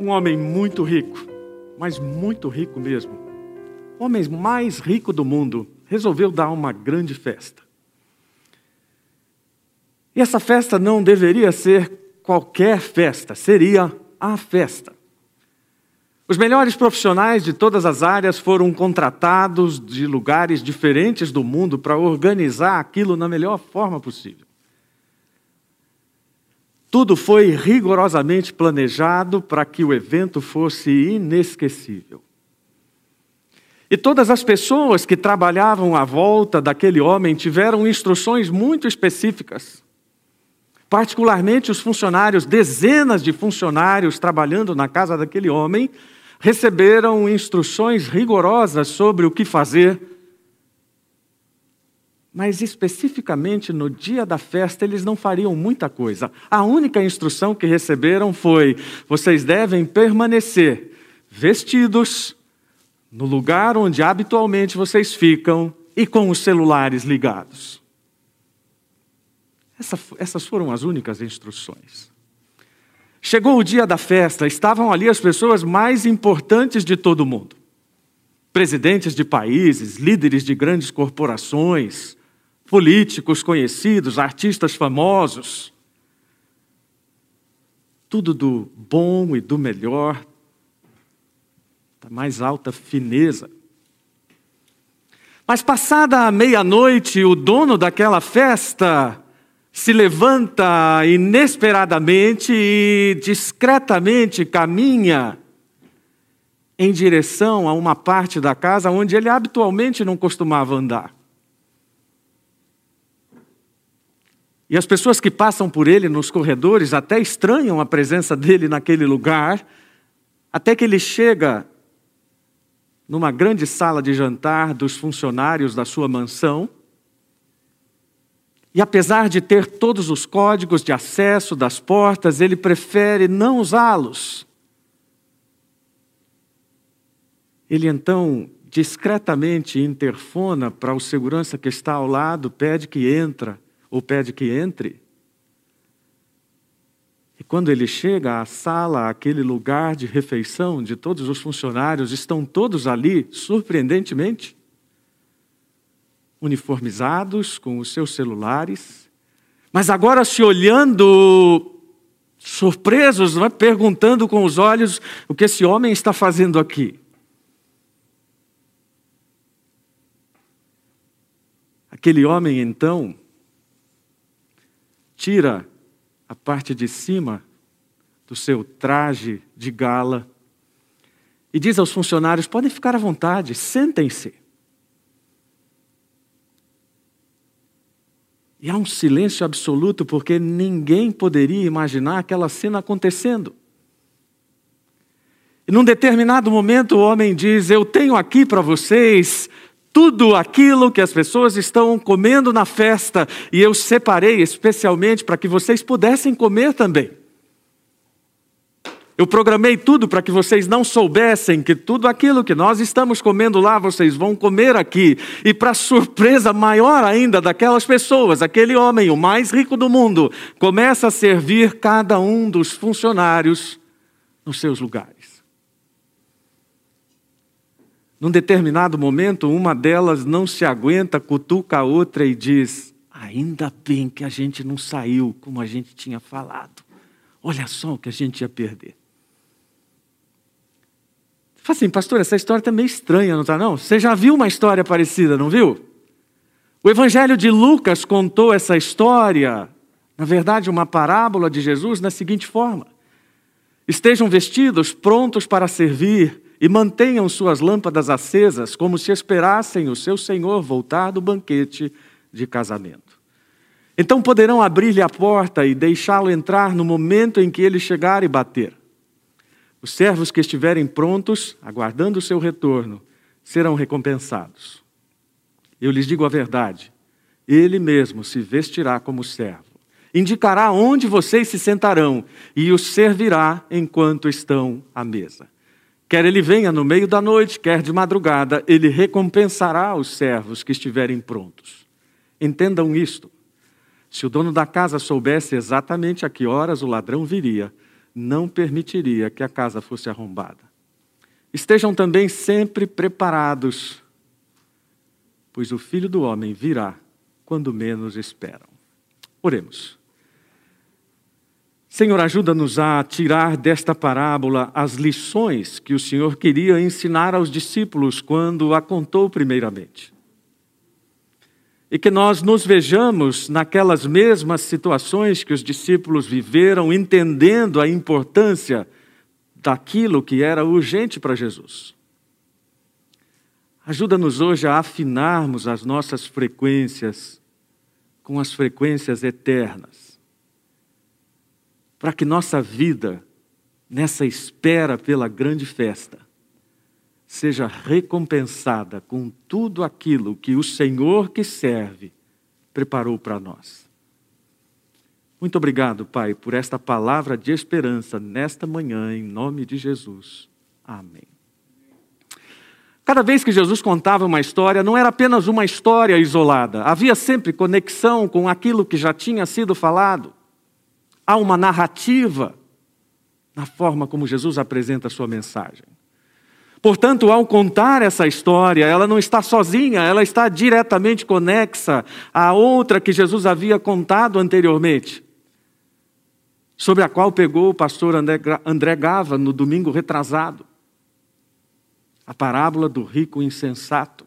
um homem muito rico, mas muito rico mesmo, o homem mais rico do mundo, resolveu dar uma grande festa. E essa festa não deveria ser qualquer festa, seria a festa. Os melhores profissionais de todas as áreas foram contratados de lugares diferentes do mundo para organizar aquilo na melhor forma possível. Tudo foi rigorosamente planejado para que o evento fosse inesquecível. E todas as pessoas que trabalhavam à volta daquele homem tiveram instruções muito específicas. Particularmente os funcionários, dezenas de funcionários trabalhando na casa daquele homem, receberam instruções rigorosas sobre o que fazer. Mas especificamente no dia da festa, eles não fariam muita coisa. A única instrução que receberam foi: vocês devem permanecer vestidos no lugar onde habitualmente vocês ficam e com os celulares ligados. Essa, essas foram as únicas instruções. Chegou o dia da festa, estavam ali as pessoas mais importantes de todo o mundo. Presidentes de países, líderes de grandes corporações, políticos conhecidos, artistas famosos. Tudo do bom e do melhor, da mais alta fineza. Mas passada a meia-noite, o dono daquela festa se levanta inesperadamente e discretamente caminha em direção a uma parte da casa onde ele habitualmente não costumava andar. E as pessoas que passam por ele nos corredores até estranham a presença dele naquele lugar, até que ele chega numa grande sala de jantar dos funcionários da sua mansão e apesar de ter todos os códigos de acesso das portas, ele prefere não usá-los. Ele então discretamente interfona para o segurança que está ao lado, pede que entra ou pede que entre. E quando ele chega à sala, aquele lugar de refeição de todos os funcionários, estão todos ali, surpreendentemente uniformizados, com os seus celulares, mas agora se olhando surpresos, é? perguntando com os olhos o que esse homem está fazendo aqui. Aquele homem então tira a parte de cima do seu traje de gala e diz aos funcionários: podem ficar à vontade, sentem-se. E há um silêncio absoluto porque ninguém poderia imaginar aquela cena acontecendo. E num determinado momento o homem diz: Eu tenho aqui para vocês tudo aquilo que as pessoas estão comendo na festa, e eu separei especialmente para que vocês pudessem comer também. Eu programei tudo para que vocês não soubessem que tudo aquilo que nós estamos comendo lá, vocês vão comer aqui. E para surpresa maior ainda daquelas pessoas, aquele homem, o mais rico do mundo, começa a servir cada um dos funcionários nos seus lugares. Num determinado momento, uma delas não se aguenta, cutuca a outra e diz: Ainda bem que a gente não saiu como a gente tinha falado. Olha só o que a gente ia perder. Fala assim, pastor, essa história está meio estranha, não está não? Você já viu uma história parecida, não viu? O Evangelho de Lucas contou essa história, na verdade, uma parábola de Jesus, na seguinte forma: Estejam vestidos, prontos para servir, e mantenham suas lâmpadas acesas, como se esperassem o seu Senhor voltar do banquete de casamento. Então poderão abrir-lhe a porta e deixá-lo entrar no momento em que ele chegar e bater. Os servos que estiverem prontos, aguardando o seu retorno, serão recompensados. Eu lhes digo a verdade: ele mesmo se vestirá como servo, indicará onde vocês se sentarão e os servirá enquanto estão à mesa. Quer ele venha no meio da noite, quer de madrugada, ele recompensará os servos que estiverem prontos. Entendam isto. Se o dono da casa soubesse exatamente a que horas o ladrão viria, não permitiria que a casa fosse arrombada. Estejam também sempre preparados, pois o filho do homem virá quando menos esperam. Oremos. Senhor, ajuda-nos a tirar desta parábola as lições que o Senhor queria ensinar aos discípulos quando a contou primeiramente. E que nós nos vejamos naquelas mesmas situações que os discípulos viveram, entendendo a importância daquilo que era urgente para Jesus. Ajuda-nos hoje a afinarmos as nossas frequências com as frequências eternas, para que nossa vida, nessa espera pela grande festa, seja recompensada com tudo aquilo que o Senhor que serve preparou para nós. Muito obrigado, Pai, por esta palavra de esperança nesta manhã, em nome de Jesus. Amém. Cada vez que Jesus contava uma história, não era apenas uma história isolada, havia sempre conexão com aquilo que já tinha sido falado. Há uma narrativa na forma como Jesus apresenta a sua mensagem. Portanto, ao contar essa história, ela não está sozinha, ela está diretamente conexa à outra que Jesus havia contado anteriormente sobre a qual pegou o pastor André Gava no domingo retrasado. A parábola do rico insensato.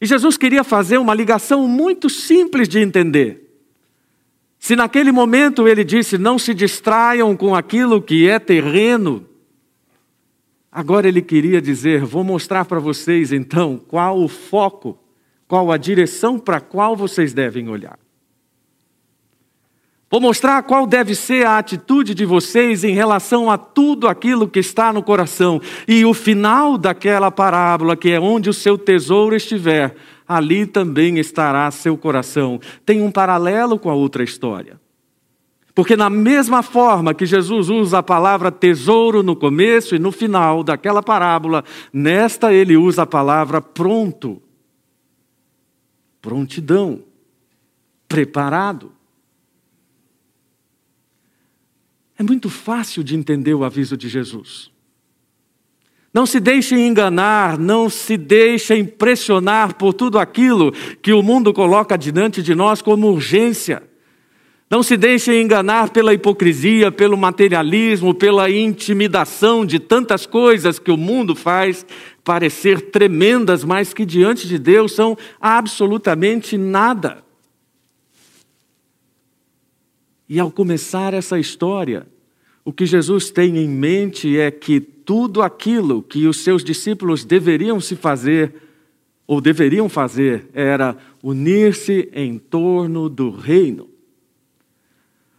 E Jesus queria fazer uma ligação muito simples de entender. Se naquele momento ele disse: Não se distraiam com aquilo que é terreno, agora ele queria dizer: Vou mostrar para vocês então qual o foco, qual a direção para qual vocês devem olhar. Vou mostrar qual deve ser a atitude de vocês em relação a tudo aquilo que está no coração. E o final daquela parábola, que é onde o seu tesouro estiver, ali também estará seu coração. Tem um paralelo com a outra história. Porque, na mesma forma que Jesus usa a palavra tesouro no começo e no final daquela parábola, nesta ele usa a palavra pronto. Prontidão. Preparado. É muito fácil de entender o aviso de Jesus. Não se deixem enganar, não se deixem impressionar por tudo aquilo que o mundo coloca diante de nós como urgência. Não se deixem enganar pela hipocrisia, pelo materialismo, pela intimidação de tantas coisas que o mundo faz parecer tremendas, mas que diante de Deus são absolutamente nada. E ao começar essa história, o que Jesus tem em mente é que tudo aquilo que os seus discípulos deveriam se fazer, ou deveriam fazer, era unir-se em torno do reino.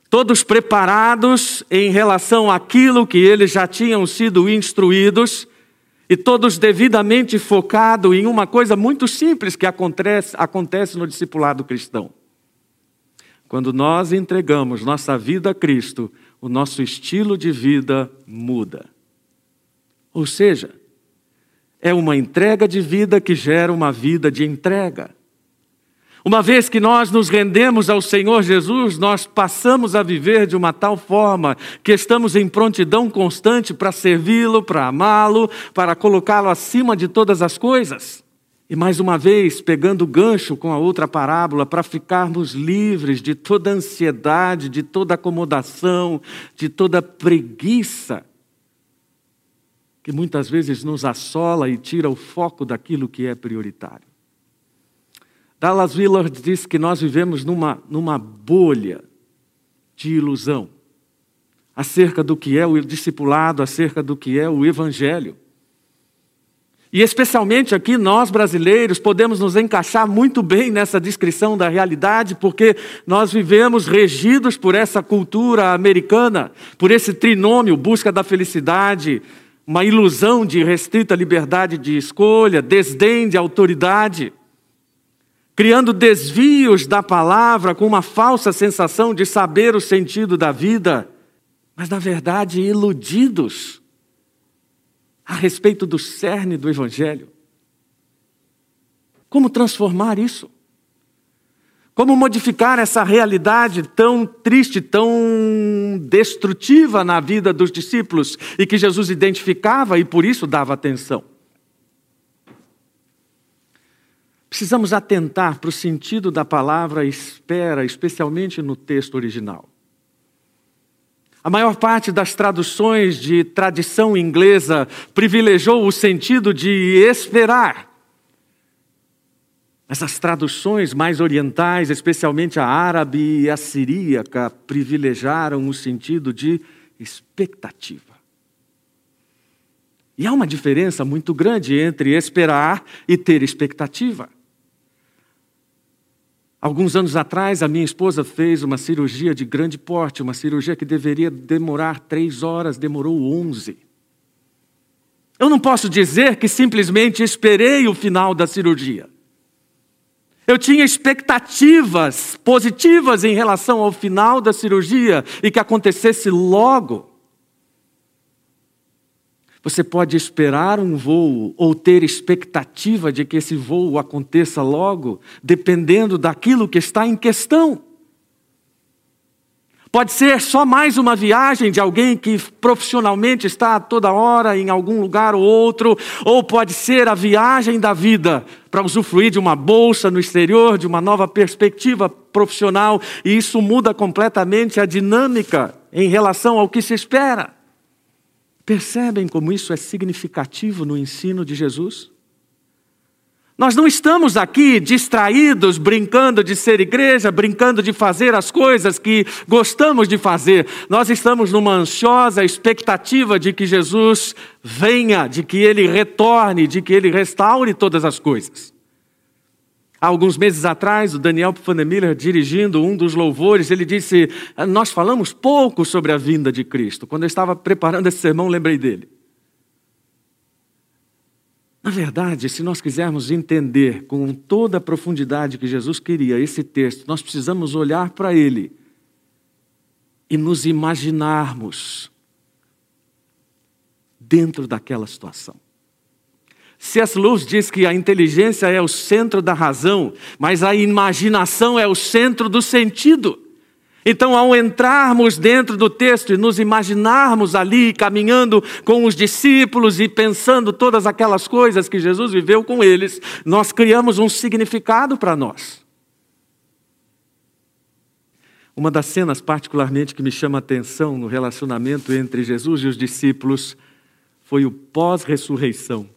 Todos preparados em relação àquilo que eles já tinham sido instruídos, e todos devidamente focados em uma coisa muito simples que acontece, acontece no discipulado cristão. Quando nós entregamos nossa vida a Cristo, o nosso estilo de vida muda. Ou seja, é uma entrega de vida que gera uma vida de entrega. Uma vez que nós nos rendemos ao Senhor Jesus, nós passamos a viver de uma tal forma que estamos em prontidão constante para servi-lo, para amá-lo, para colocá-lo acima de todas as coisas. E mais uma vez, pegando o gancho com a outra parábola, para ficarmos livres de toda ansiedade, de toda acomodação, de toda preguiça, que muitas vezes nos assola e tira o foco daquilo que é prioritário. Dallas Willard diz que nós vivemos numa, numa bolha de ilusão acerca do que é o discipulado, acerca do que é o evangelho. E especialmente aqui nós brasileiros podemos nos encaixar muito bem nessa descrição da realidade, porque nós vivemos regidos por essa cultura americana, por esse trinômio, busca da felicidade, uma ilusão de restrita liberdade de escolha, desdém de autoridade, criando desvios da palavra com uma falsa sensação de saber o sentido da vida, mas na verdade iludidos a respeito do cerne do Evangelho. Como transformar isso? Como modificar essa realidade tão triste, tão destrutiva na vida dos discípulos e que Jesus identificava e por isso dava atenção? Precisamos atentar para o sentido da palavra espera, especialmente no texto original. A maior parte das traduções de tradição inglesa privilegiou o sentido de esperar. Essas traduções mais orientais, especialmente a árabe e a siríaca, privilegiaram o sentido de expectativa. E há uma diferença muito grande entre esperar e ter expectativa. Alguns anos atrás, a minha esposa fez uma cirurgia de grande porte, uma cirurgia que deveria demorar três horas, demorou onze. Eu não posso dizer que simplesmente esperei o final da cirurgia. Eu tinha expectativas positivas em relação ao final da cirurgia e que acontecesse logo. Você pode esperar um voo ou ter expectativa de que esse voo aconteça logo, dependendo daquilo que está em questão. Pode ser só mais uma viagem de alguém que profissionalmente está toda hora em algum lugar ou outro, ou pode ser a viagem da vida para usufruir de uma bolsa no exterior, de uma nova perspectiva profissional, e isso muda completamente a dinâmica em relação ao que se espera. Percebem como isso é significativo no ensino de Jesus? Nós não estamos aqui distraídos, brincando de ser igreja, brincando de fazer as coisas que gostamos de fazer. Nós estamos numa ansiosa expectativa de que Jesus venha, de que ele retorne, de que ele restaure todas as coisas. Há alguns meses atrás, o Daniel Pfanemiller, dirigindo um dos louvores, ele disse: Nós falamos pouco sobre a vinda de Cristo. Quando eu estava preparando esse sermão, lembrei dele. Na verdade, se nós quisermos entender com toda a profundidade que Jesus queria esse texto, nós precisamos olhar para ele e nos imaginarmos dentro daquela situação. C.S. Lewis diz que a inteligência é o centro da razão, mas a imaginação é o centro do sentido. Então, ao entrarmos dentro do texto e nos imaginarmos ali caminhando com os discípulos e pensando todas aquelas coisas que Jesus viveu com eles, nós criamos um significado para nós. Uma das cenas, particularmente, que me chama a atenção no relacionamento entre Jesus e os discípulos foi o pós-ressurreição.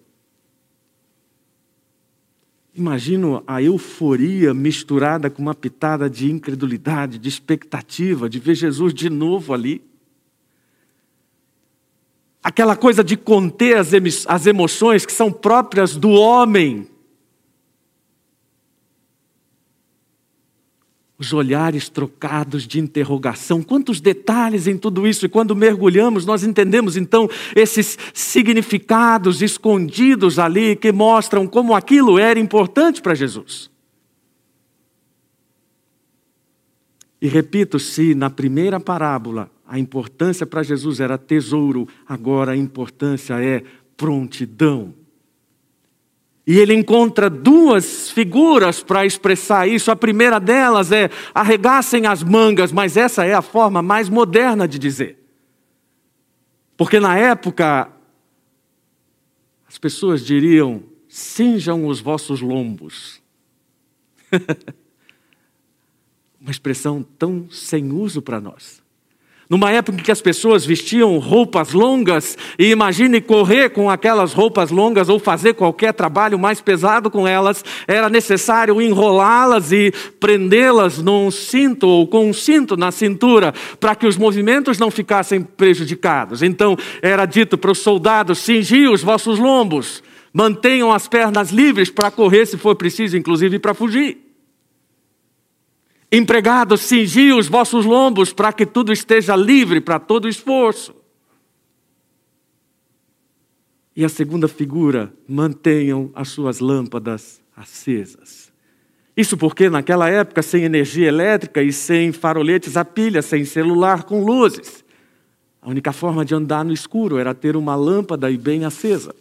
Imagino a euforia misturada com uma pitada de incredulidade, de expectativa, de ver Jesus de novo ali. Aquela coisa de conter as, emoções que são próprias do homem, os olhares trocados de interrogação, quantos detalhes em tudo isso, e quando mergulhamos, nós entendemos então esses significados escondidos ali que mostram como aquilo era importante para Jesus. E repito, se na primeira parábola a importância para Jesus era tesouro, agora a importância é prontidão. E ele encontra duas figuras para expressar isso. A primeira delas é arregassem as mangas, mas essa é a forma mais moderna de dizer. Porque na época, as pessoas diriam: cinjam os vossos lombos. Uma expressão tão sem uso para nós. Numa época em que as pessoas vestiam roupas longas, e imagine correr com aquelas roupas longas ou fazer qualquer trabalho mais pesado com elas, era necessário enrolá-las e prendê-las num cinto ou com um cinto na cintura, para que os movimentos não ficassem prejudicados. Então era dito para os soldados: cingi os vossos lombos, mantenham as pernas livres para correr se for preciso, inclusive para fugir. Empregados, cingi os vossos lombos para que tudo esteja livre para todo esforço. E a segunda figura, mantenham as suas lâmpadas acesas. Isso porque naquela época, sem energia elétrica e sem faroletes a pilha, sem celular com luzes, a única forma de andar no escuro era ter uma lâmpada e bem acesa.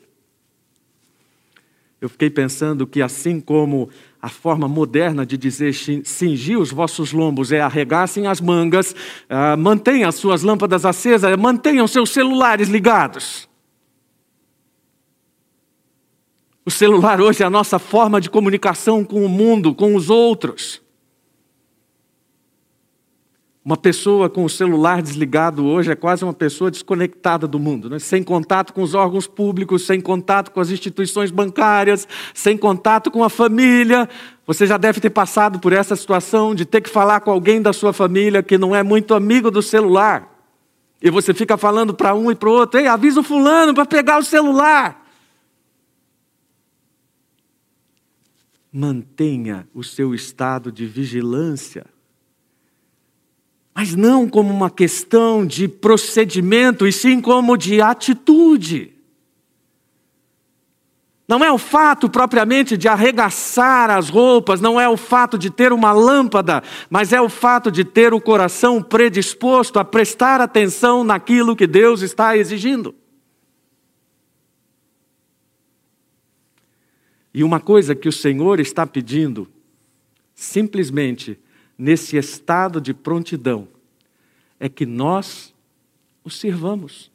Eu fiquei pensando que, assim como a forma moderna de dizer cingir os vossos lombos é arregassem as mangas, uh, mantenham as suas lâmpadas acesas, mantenham seus celulares ligados. O celular hoje é a nossa forma de comunicação com o mundo, com os outros. Uma pessoa com o celular desligado hoje é quase uma pessoa desconectada do mundo, né? sem contato com os órgãos públicos, sem contato com as instituições bancárias, sem contato com a família. Você já deve ter passado por essa situação de ter que falar com alguém da sua família que não é muito amigo do celular. E você fica falando para um e para o outro: ei, avisa o fulano para pegar o celular. Mantenha o seu estado de vigilância mas não como uma questão de procedimento, e sim como de atitude. Não é o fato propriamente de arregaçar as roupas, não é o fato de ter uma lâmpada, mas é o fato de ter o coração predisposto a prestar atenção naquilo que Deus está exigindo. E uma coisa que o Senhor está pedindo, simplesmente, nesse estado de prontidão é que nós o sirvamos.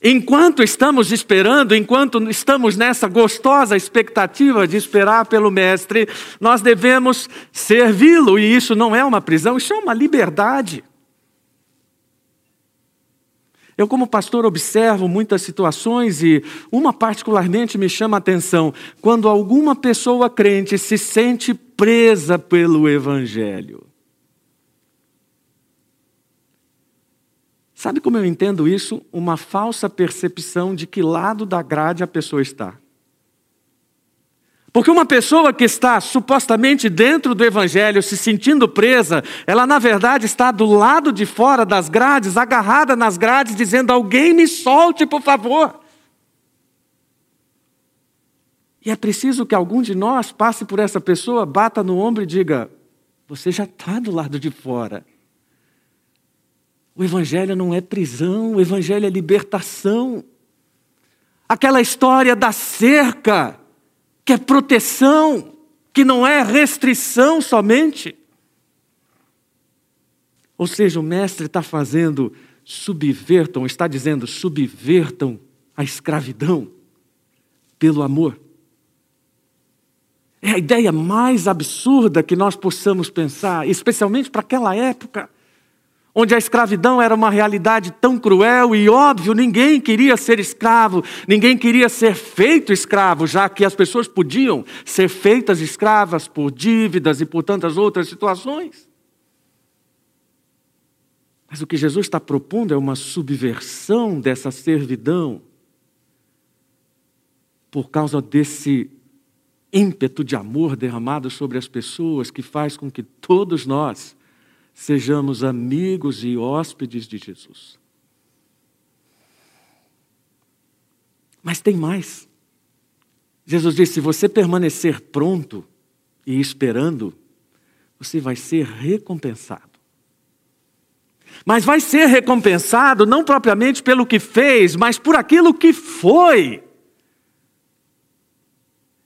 Enquanto estamos esperando, enquanto estamos nessa gostosa expectativa de esperar pelo Mestre, nós devemos servi-lo, e isso não é uma prisão, isso é uma liberdade. Eu, como pastor, observo muitas situações e uma particularmente me chama a atenção: quando alguma pessoa crente se sente presa pelo Evangelho. Sabe como eu entendo isso? Uma falsa percepção de que lado da grade a pessoa está. Porque uma pessoa que está supostamente dentro do evangelho, se sentindo presa, ela na verdade está do lado de fora das grades, agarrada nas grades, dizendo: Alguém me solte, por favor. E é preciso que algum de nós passe por essa pessoa, bata no ombro e diga: Você já está do lado de fora. O Evangelho não é prisão, o Evangelho é libertação. Aquela história da cerca que é proteção, que não é restrição somente. Ou seja, o mestre está fazendo, subvertam, está dizendo, subvertam a escravidão pelo amor. É a ideia mais absurda que nós possamos pensar, especialmente para aquela época onde a escravidão era uma realidade tão cruel e óbvio, ninguém queria ser escravo, ninguém queria ser feito escravo, já que as pessoas podiam ser feitas escravas por dívidas e por tantas outras situações. Mas o que Jesus está propondo é uma subversão dessa servidão por causa desse ímpeto de amor derramado sobre as pessoas que faz com que todos nós sejamos amigos e hóspedes de Jesus. Mas tem mais. Jesus disse: se você permanecer pronto e esperando, você vai ser recompensado. Mas vai ser recompensado não propriamente pelo que fez, mas por aquilo que foi.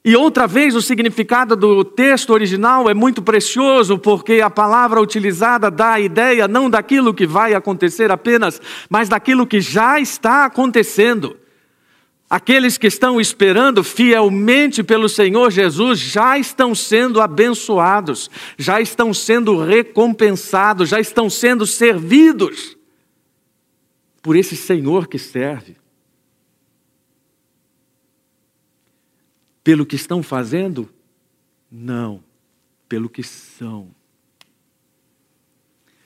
E outra vez, o significado do texto original é muito precioso, porque a palavra utilizada dá a ideia não daquilo que vai acontecer apenas, mas daquilo que já está acontecendo. Aqueles que estão esperando fielmente pelo Senhor Jesus já estão sendo abençoados, já estão sendo recompensados, já estão sendo servidos por esse Senhor que serve. Pelo que estão fazendo? Não, pelo que são.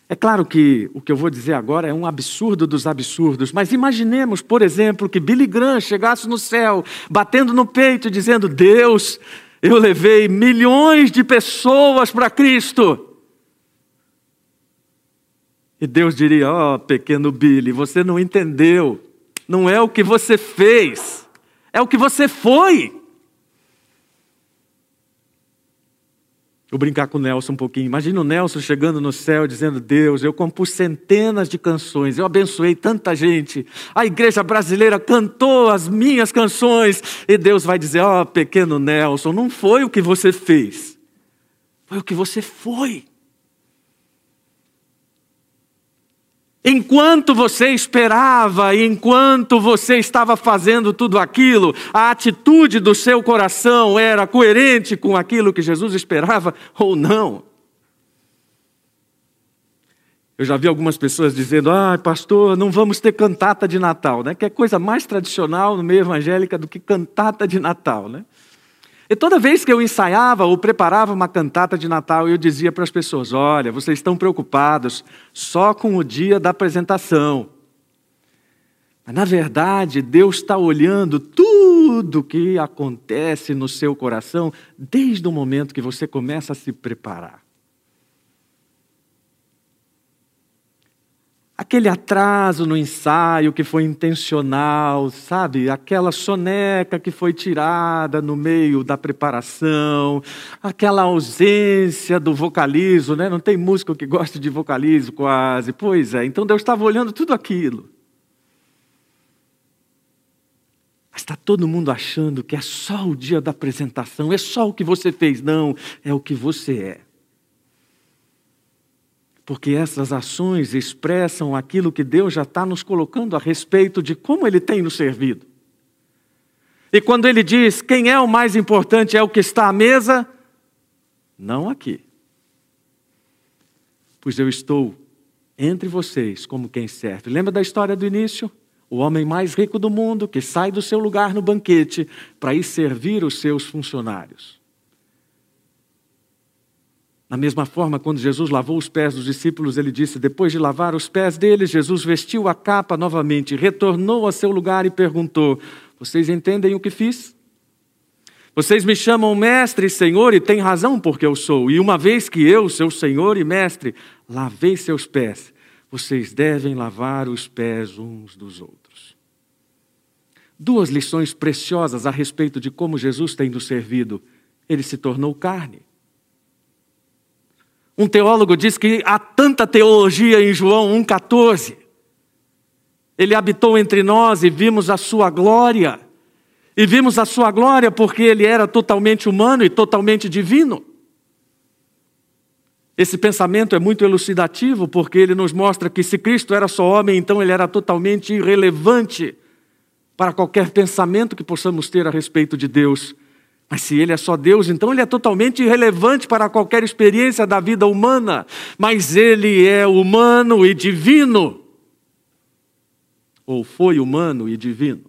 É claro que o que eu vou dizer agora é um absurdo dos absurdos, mas imaginemos, por exemplo, que Billy Graham chegasse no céu, batendo no peito, dizendo: Deus, eu levei milhões de pessoas para Cristo. E Deus diria: Ó, oh, pequeno Billy, você não entendeu. Não é o que você fez, é o que você foi. Vou brincar com o Nelson um pouquinho. Imagina o Nelson chegando no céu dizendo: Deus, eu compus centenas de canções, eu abençoei tanta gente. A igreja brasileira cantou as minhas canções. E Deus vai dizer: Ó, oh, pequeno Nelson, não foi o que você fez, foi o que você foi. Enquanto você esperava, enquanto você estava fazendo tudo aquilo, a atitude do seu coração era coerente com aquilo que Jesus esperava ou não? Eu já vi algumas pessoas dizendo: ah, pastor, não vamos ter cantata de Natal, né? Que é coisa mais tradicional no meio evangélica do que cantata de Natal, né? E toda vez que eu ensaiava ou preparava uma cantata de Natal, eu dizia para as pessoas: olha, vocês estão preocupados só com o dia da apresentação. Mas, na verdade, Deus está olhando tudo que acontece no seu coração desde o momento que você começa a se preparar. Aquele atraso no ensaio que foi intencional, sabe? Aquela soneca que foi tirada no meio da preparação, aquela ausência do vocalismo, né? Não tem músico que goste de vocalismo quase. Pois é, então Deus estava olhando tudo aquilo. Mas está todo mundo achando que é só o dia da apresentação, é só o que você fez. Não, é o que você é porque essas ações expressam aquilo que Deus já está nos colocando a respeito de como Ele tem nos servido. E quando Ele diz quem é o mais importante é o que está à mesa, não aqui. Pois eu estou entre vocês como quem serve. Lembra da história do início? O homem mais rico do mundo que sai do seu lugar no banquete para ir servir os seus funcionários. Da mesma forma, quando Jesus lavou os pés dos discípulos, ele disse: Depois de lavar os pés deles, Jesus vestiu a capa novamente, retornou a seu lugar e perguntou: Vocês entendem o que fiz? Vocês me chamam mestre e senhor e têm razão porque eu sou. E uma vez que eu, seu senhor e mestre, lavei seus pés, vocês devem lavar os pés uns dos outros. Duas lições preciosas a respeito de como Jesus tem nos servido. Ele se tornou carne. Um teólogo diz que há tanta teologia em João 1,14. Ele habitou entre nós e vimos a sua glória. E vimos a sua glória porque ele era totalmente humano e totalmente divino. Esse pensamento é muito elucidativo porque ele nos mostra que se Cristo era só homem, então ele era totalmente irrelevante para qualquer pensamento que possamos ter a respeito de Deus. Mas se ele é só Deus, então ele é totalmente irrelevante para qualquer experiência da vida humana. Mas ele é humano e divino. Ou foi humano e divino.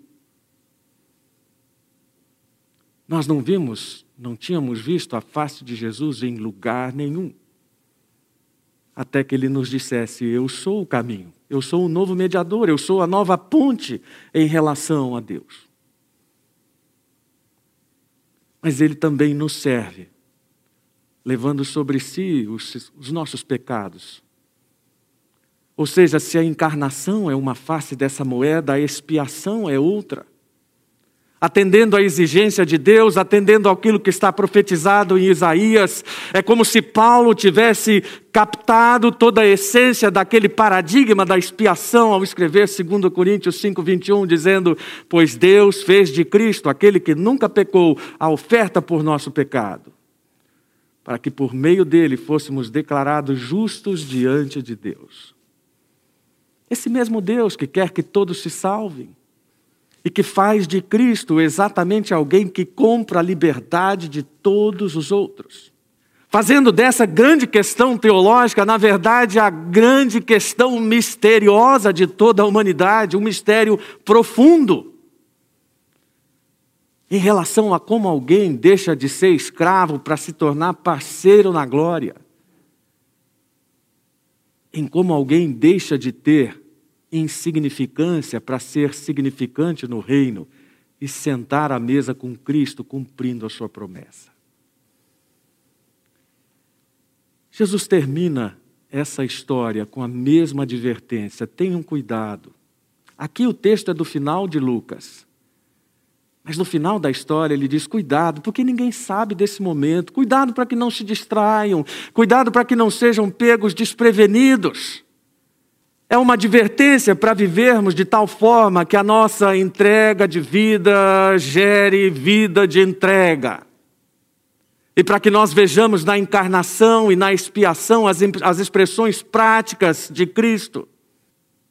Nós não vimos, não tínhamos visto a face de Jesus em lugar nenhum. Até que ele nos dissesse: Eu sou o caminho, eu sou o novo mediador, eu sou a nova ponte em relação a Deus mas ele também nos serve, levando sobre si os, os nossos pecados. Ou seja, se a encarnação é uma face dessa moeda, a expiação é outra atendendo à exigência de Deus, atendendo àquilo que está profetizado em Isaías. É como se Paulo tivesse captado toda a essência daquele paradigma da expiação ao escrever 2 Coríntios 5:21, dizendo: "Pois Deus fez de Cristo, aquele que nunca pecou, a oferta por nosso pecado, para que por meio dele fôssemos declarados justos diante de Deus." Esse mesmo Deus que quer que todos se salvem, e que faz de Cristo exatamente alguém que compra a liberdade de todos os outros. Fazendo dessa grande questão teológica, na verdade, a grande questão misteriosa de toda a humanidade, um mistério profundo. Em relação a como alguém deixa de ser escravo para se tornar parceiro na glória. Em como alguém deixa de ter insignificância para ser significante no reino e sentar à mesa com Cristo, cumprindo a sua promessa. Jesus termina essa história com a mesma advertência: tenham cuidado. Aqui o texto é do final de Lucas. Mas no final da história ele diz: cuidado, porque ninguém sabe desse momento, cuidado para que não se distraiam, cuidado para que não sejam pegos desprevenidos. É uma advertência para vivermos de tal forma que a nossa entrega de vida gere vida de entrega. E para que nós vejamos na encarnação e na expiação as, as expressões práticas de Cristo,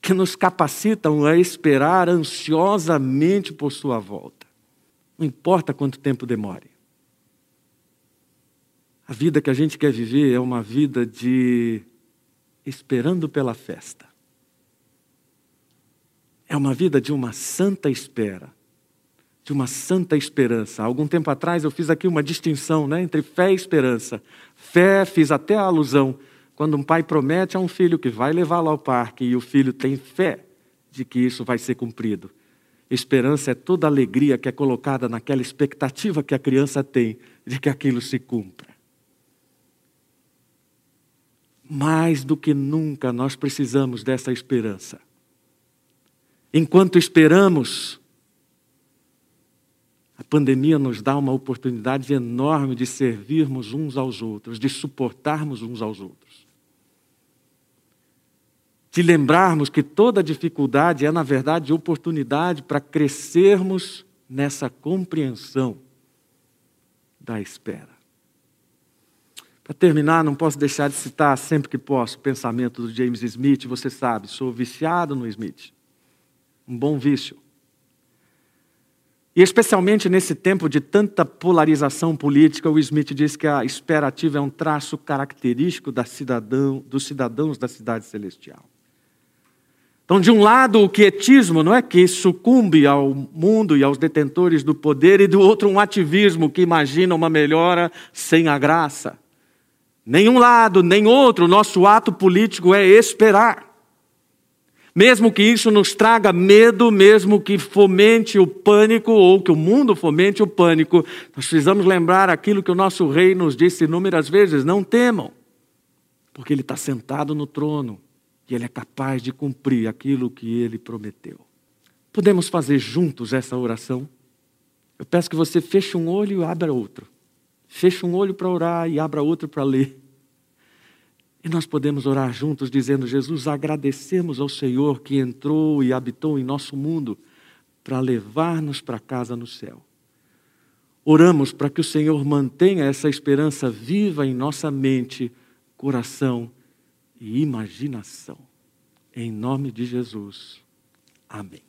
que nos capacitam a esperar ansiosamente por Sua volta. Não importa quanto tempo demore. A vida que a gente quer viver é uma vida de esperando pela festa. É uma vida de uma santa espera, de uma santa esperança. Algum tempo atrás eu fiz aqui uma distinção né, entre fé e esperança. Fé, fiz até a alusão, quando um pai promete a um filho que vai levá-lo ao parque e o filho tem fé de que isso vai ser cumprido. Esperança é toda a alegria que é colocada naquela expectativa que a criança tem de que aquilo se cumpra. Mais do que nunca nós precisamos dessa esperança. Enquanto esperamos, a pandemia nos dá uma oportunidade enorme de servirmos uns aos outros, de suportarmos uns aos outros de lembrarmos que toda dificuldade é, na verdade, oportunidade para crescermos nessa compreensão da espera. Para terminar, não posso deixar de citar sempre que posso o pensamento do James Smith. Você sabe, sou viciado no Smith. Um bom vício. E especialmente nesse tempo de tanta polarização política, o Smith diz que a espera ativa é um traço característico da cidadão, dos cidadãos da cidade celestial. Então, de um lado, o quietismo não é que sucumbe ao mundo e aos detentores do poder, e do outro, um ativismo que imagina uma melhora sem a graça. Nenhum lado, nem outro, nosso ato político é esperar. Mesmo que isso nos traga medo, mesmo que fomente o pânico, ou que o mundo fomente o pânico, nós precisamos lembrar aquilo que o nosso rei nos disse inúmeras vezes: não temam, porque ele está sentado no trono e Ele é capaz de cumprir aquilo que Ele prometeu. Podemos fazer juntos essa oração? Eu peço que você feche um olho e abra outro. Feche um olho para orar e abra outro para ler. Nós podemos orar juntos dizendo: Jesus, agradecemos ao Senhor que entrou e habitou em nosso mundo para levar-nos para casa no céu. Oramos para que o Senhor mantenha essa esperança viva em nossa mente, coração e imaginação. Em nome de Jesus. Amém.